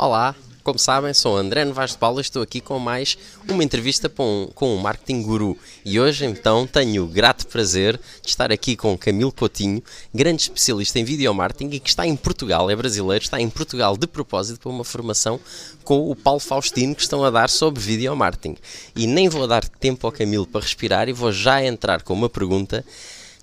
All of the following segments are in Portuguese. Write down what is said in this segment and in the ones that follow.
Olá, como sabem, sou André Novaes de Paula e estou aqui com mais uma entrevista com, com um marketing guru. E hoje, então, tenho o grato prazer de estar aqui com Camilo Coutinho, grande especialista em video marketing e que está em Portugal, é brasileiro, está em Portugal de propósito para uma formação com o Paulo Faustino que estão a dar sobre video marketing. E nem vou dar tempo ao Camilo para respirar e vou já entrar com uma pergunta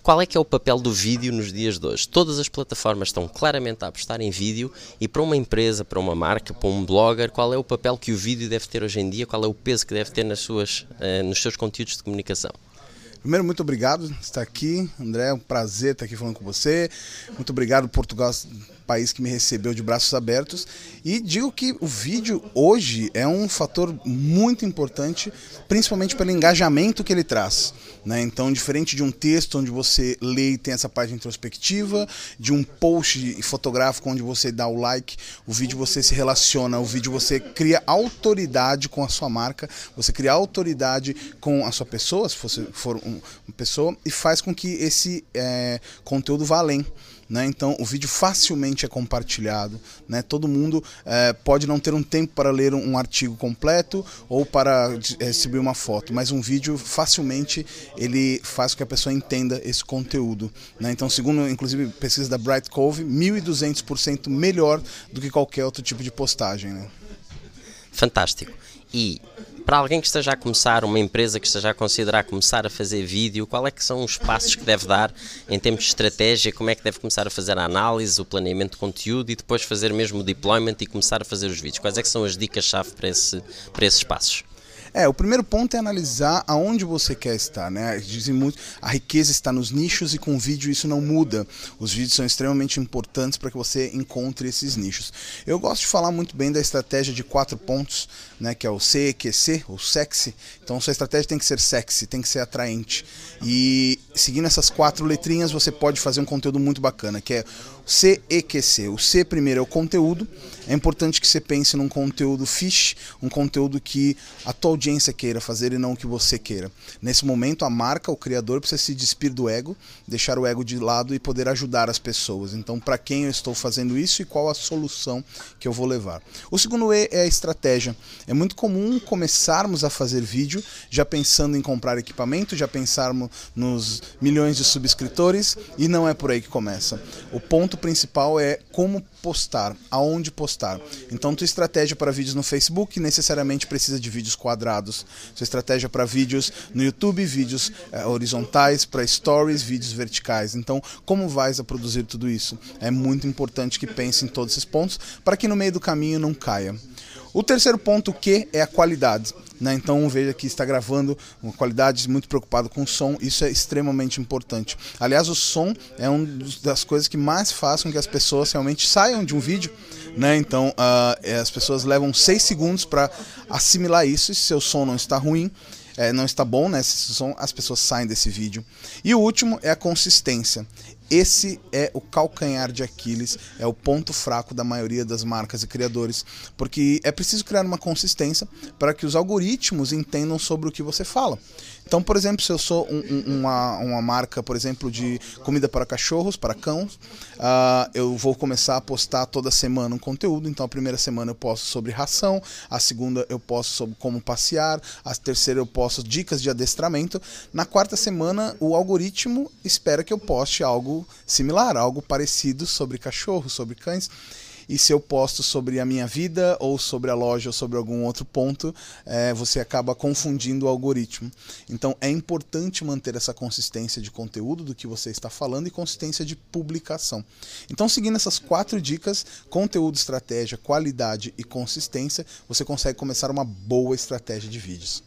qual é que é o papel do vídeo nos dias de hoje? Todas as plataformas estão claramente a apostar em vídeo e para uma empresa, para uma marca, para um blogger, qual é o papel que o vídeo deve ter hoje em dia? Qual é o peso que deve ter nas suas, uh, nos seus conteúdos de comunicação? Primeiro, muito obrigado por estar aqui, André. É um prazer estar aqui falando com você. Muito obrigado, Portugal, país que me recebeu de braços abertos. E digo que o vídeo hoje é um fator muito importante, principalmente pelo engajamento que ele traz. Né? Então, diferente de um texto onde você lê e tem essa parte introspectiva, de um post fotográfico onde você dá o like, o vídeo você se relaciona, o vídeo você cria autoridade com a sua marca, você cria autoridade com a sua pessoa, se você for uma pessoa, e faz com que esse é, conteúdo vá além. Né? Então o vídeo facilmente é compartilhado. Né? Todo mundo é, pode não ter um tempo para ler um artigo completo ou para é, receber uma foto, mas um vídeo facilmente ele faz com que a pessoa entenda esse conteúdo. Né? Então, segundo inclusive pesquisa da Bright Cove, 1.200% melhor do que qualquer outro tipo de postagem. Né? Fantástico. E para alguém que esteja a começar, uma empresa que esteja a considerar começar a fazer vídeo, qual é que são os passos que deve dar em termos de estratégia, como é que deve começar a fazer a análise, o planeamento de conteúdo e depois fazer mesmo o deployment e começar a fazer os vídeos? Quais é que são as dicas-chave para, esse, para esses passos? É, o primeiro ponto é analisar aonde você quer estar, né? Dizem muito, a riqueza está nos nichos e com vídeo isso não muda. Os vídeos são extremamente importantes para que você encontre esses nichos. Eu gosto de falar muito bem da estratégia de quatro pontos, né? Que é o CEQC, ou sexy. Então sua estratégia tem que ser sexy, tem que ser atraente. E seguindo essas quatro letrinhas, você pode fazer um conteúdo muito bacana, que é CEQC. O C primeiro é o conteúdo. É importante que você pense num conteúdo fish, um conteúdo que a tua audiência queira fazer e não o que você queira. Nesse momento, a marca, o criador, precisa se despir do ego, deixar o ego de lado e poder ajudar as pessoas. Então, para quem eu estou fazendo isso e qual a solução que eu vou levar. O segundo E é a estratégia. É muito comum começarmos a fazer vídeo já pensando em comprar equipamento, já pensarmos nos milhões de subscritores e não é por aí que começa. O ponto principal é como postar, aonde postar. Então, tua estratégia para vídeos no Facebook necessariamente precisa de vídeos quadrados. Sua estratégia para vídeos no YouTube, vídeos é, horizontais, para stories, vídeos verticais. Então, como vais a produzir tudo isso? É muito importante que pense em todos esses pontos para que no meio do caminho não caia. O terceiro ponto que é a qualidade. Né? Então veja que está gravando uma qualidade muito preocupado com o som, isso é extremamente importante. Aliás, o som é uma das coisas que mais faz com que as pessoas realmente saiam de um vídeo. Né? Então uh, as pessoas levam seis segundos para assimilar isso. Se seu som não está ruim, é, não está bom, né? Esse som, as pessoas saem desse vídeo. E o último é a consistência. Esse é o calcanhar de Aquiles, é o ponto fraco da maioria das marcas e criadores, porque é preciso criar uma consistência para que os algoritmos entendam sobre o que você fala. Então, por exemplo, se eu sou um, um, uma, uma marca, por exemplo, de comida para cachorros, para cães, uh, eu vou começar a postar toda semana um conteúdo. Então, a primeira semana eu posto sobre ração, a segunda eu posto sobre como passear, a terceira eu posto dicas de adestramento. Na quarta semana, o algoritmo espera que eu poste algo similar, algo parecido sobre cachorros, sobre cães e se eu posto sobre a minha vida ou sobre a loja ou sobre algum outro ponto, é, você acaba confundindo o algoritmo. Então é importante manter essa consistência de conteúdo do que você está falando e consistência de publicação. Então, seguindo essas quatro dicas, conteúdo, estratégia, qualidade e consistência, você consegue começar uma boa estratégia de vídeos.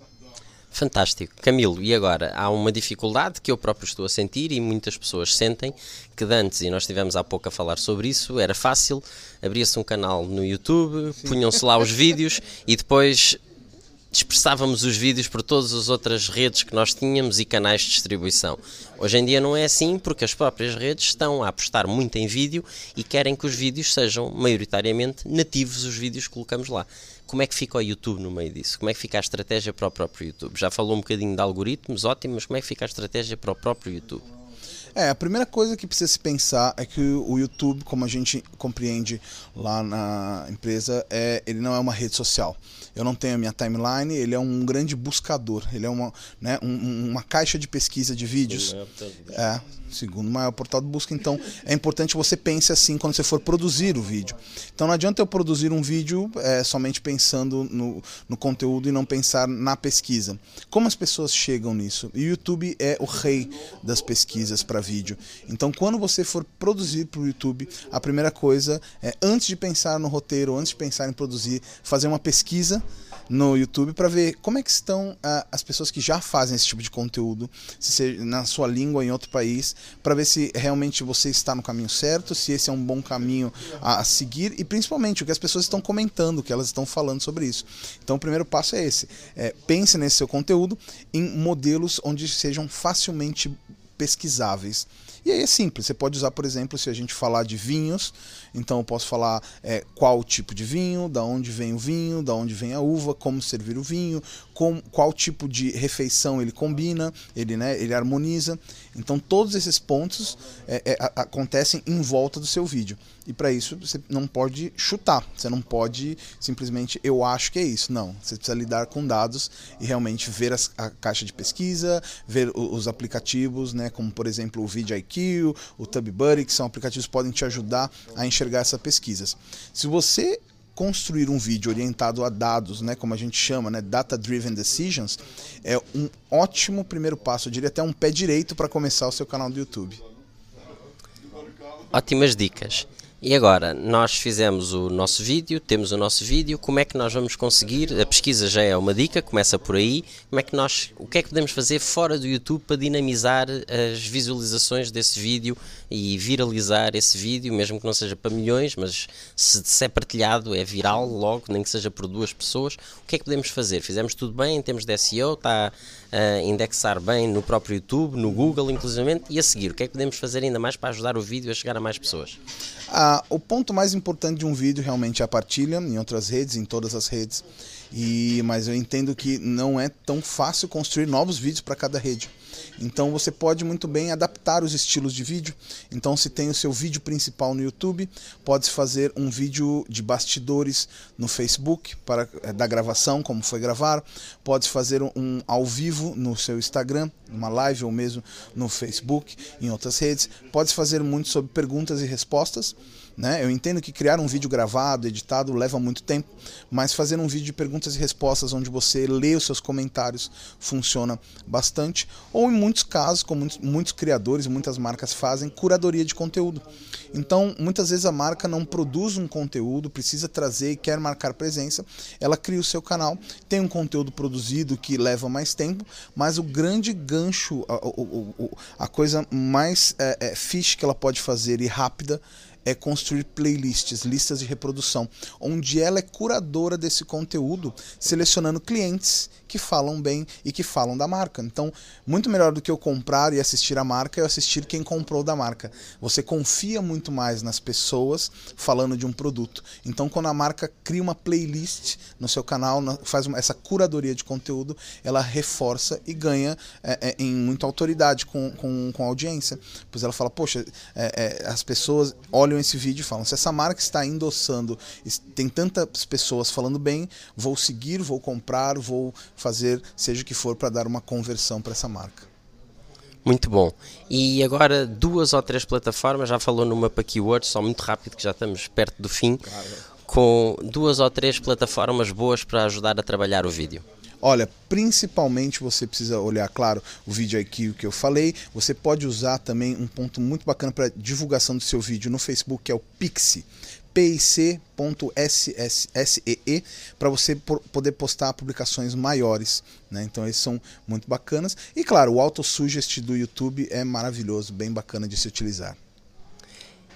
Fantástico. Camilo, e agora? Há uma dificuldade que eu próprio estou a sentir e muitas pessoas sentem que antes, e nós estivemos há pouco a falar sobre isso, era fácil, abria-se um canal no YouTube, punham-se lá os vídeos e depois dispersávamos os vídeos por todas as outras redes que nós tínhamos e canais de distribuição. Hoje em dia não é assim porque as próprias redes estão a apostar muito em vídeo e querem que os vídeos sejam maioritariamente nativos os vídeos que colocamos lá. Como é que fica o YouTube no meio disso? Como é que fica a estratégia para o próprio YouTube? Já falou um bocadinho de algoritmos, ótimo, mas como é que fica a estratégia para o próprio YouTube? É, a primeira coisa que precisa se pensar é que o YouTube, como a gente compreende lá na empresa, é, ele não é uma rede social. Eu não tenho a minha timeline, ele é um grande buscador, ele é uma, né, um, uma caixa de pesquisa de vídeos. É, segundo maior portal de busca. Então é importante você pense assim quando você for produzir o vídeo. Então não adianta eu produzir um vídeo é, somente pensando no, no conteúdo e não pensar na pesquisa. Como as pessoas chegam nisso? E o YouTube é o rei das pesquisas para vídeo. Então quando você for produzir para o YouTube, a primeira coisa é antes de pensar no roteiro, antes de pensar em produzir, fazer uma pesquisa no YouTube para ver como é que estão uh, as pessoas que já fazem esse tipo de conteúdo, se na sua língua em outro país, para ver se realmente você está no caminho certo, se esse é um bom caminho a, a, seguir e principalmente o que as pessoas estão comentando, o que elas estão falando sobre isso. Então o primeiro passo é esse: é, pense nesse seu conteúdo em modelos onde sejam facilmente pesquisáveis. E aí é simples, você pode usar, por exemplo, se a gente falar de vinhos, então eu posso falar é, qual tipo de vinho, da onde vem o vinho, da onde vem a uva, como servir o vinho, com, qual tipo de refeição ele combina, ele, né, ele harmoniza. Então todos esses pontos é, é, acontecem em volta do seu vídeo. E para isso você não pode chutar, você não pode simplesmente eu acho que é isso. Não, você precisa lidar com dados e realmente ver as, a caixa de pesquisa, ver os aplicativos, né, como por exemplo o VidIQ, o TubBuddy, que são aplicativos que podem te ajudar a enxergar essas pesquisas. Se você construir um vídeo orientado a dados, né, como a gente chama, né, data driven decisions, é um ótimo primeiro passo, eu diria até um pé direito para começar o seu canal do YouTube. Ótimas dicas. E agora, nós fizemos o nosso vídeo, temos o nosso vídeo, como é que nós vamos conseguir? A pesquisa já é uma dica, começa por aí. Como é que nós, o que é que podemos fazer fora do YouTube para dinamizar as visualizações desse vídeo e viralizar esse vídeo, mesmo que não seja para milhões, mas se, se é partilhado é viral logo, nem que seja por duas pessoas. O que é que podemos fazer? Fizemos tudo bem em termos de SEO, está a indexar bem no próprio YouTube, no Google, inclusivamente, e a seguir, o que é que podemos fazer ainda mais para ajudar o vídeo a chegar a mais pessoas? Ah, o ponto mais importante de um vídeo realmente é a partilha em outras redes, em todas as redes. E, mas eu entendo que não é tão fácil construir novos vídeos para cada rede. Então você pode muito bem adaptar os estilos de vídeo. Então se tem o seu vídeo principal no YouTube, pode fazer um vídeo de bastidores no Facebook para é, da gravação, como foi gravar. Pode fazer um ao vivo no seu Instagram, uma live ou mesmo no Facebook, em outras redes. Pode fazer muito sobre perguntas e respostas. Né? Eu entendo que criar um vídeo gravado, editado, leva muito tempo, mas fazer um vídeo de perguntas e respostas onde você lê os seus comentários funciona bastante. Ou em muitos casos, como muitos, muitos criadores e muitas marcas fazem, curadoria de conteúdo. Então, muitas vezes a marca não produz um conteúdo, precisa trazer e quer marcar presença, ela cria o seu canal, tem um conteúdo produzido que leva mais tempo, mas o grande gancho, a, a, a coisa mais é, é, fish que ela pode fazer e rápida é construir playlists, listas de reprodução, onde ela é curadora desse conteúdo, selecionando clientes que falam bem e que falam da marca. Então, muito melhor do que eu comprar e assistir a marca, é eu assistir quem comprou da marca. Você confia muito mais nas pessoas falando de um produto. Então, quando a marca cria uma playlist no seu canal, faz uma, essa curadoria de conteúdo, ela reforça e ganha é, é, em muita autoridade com, com, com a audiência. Pois ela fala, poxa, é, é as pessoas olham esse vídeo e falam, se essa marca está endossando, tem tantas pessoas falando bem, vou seguir, vou comprar, vou fazer seja o que for para dar uma conversão para essa marca. Muito bom. E agora duas ou três plataformas, já falou numa para keywords, só muito rápido que já estamos perto do fim, com duas ou três plataformas boas para ajudar a trabalhar o vídeo. Olha, principalmente você precisa olhar, claro, o vídeo aqui que eu falei. Você pode usar também um ponto muito bacana para divulgação do seu vídeo no Facebook, que é o Pixie pic.see para você poder postar publicações maiores. Né? Então eles são muito bacanas. E claro, o AutoSuggest do YouTube é maravilhoso, bem bacana de se utilizar.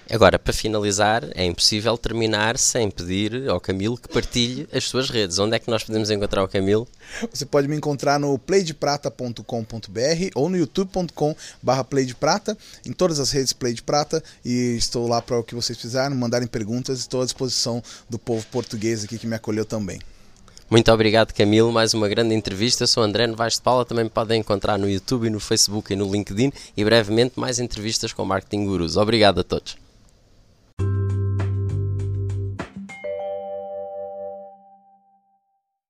Agora, para finalizar, é impossível terminar sem pedir ao Camilo que partilhe as suas redes. Onde é que nós podemos encontrar o Camilo? Você pode me encontrar no playdeprata.com.br ou no youtube.com barra playdeprata, em todas as redes Play de Prata, e estou lá para o que vocês precisarem, mandarem perguntas, estou à disposição do povo português aqui que me acolheu também. Muito obrigado, Camilo. Mais uma grande entrevista. Eu sou André Novaes de Paula. Também me podem encontrar no YouTube, no Facebook e no LinkedIn. E brevemente mais entrevistas com Marketing Gurus. Obrigado a todos.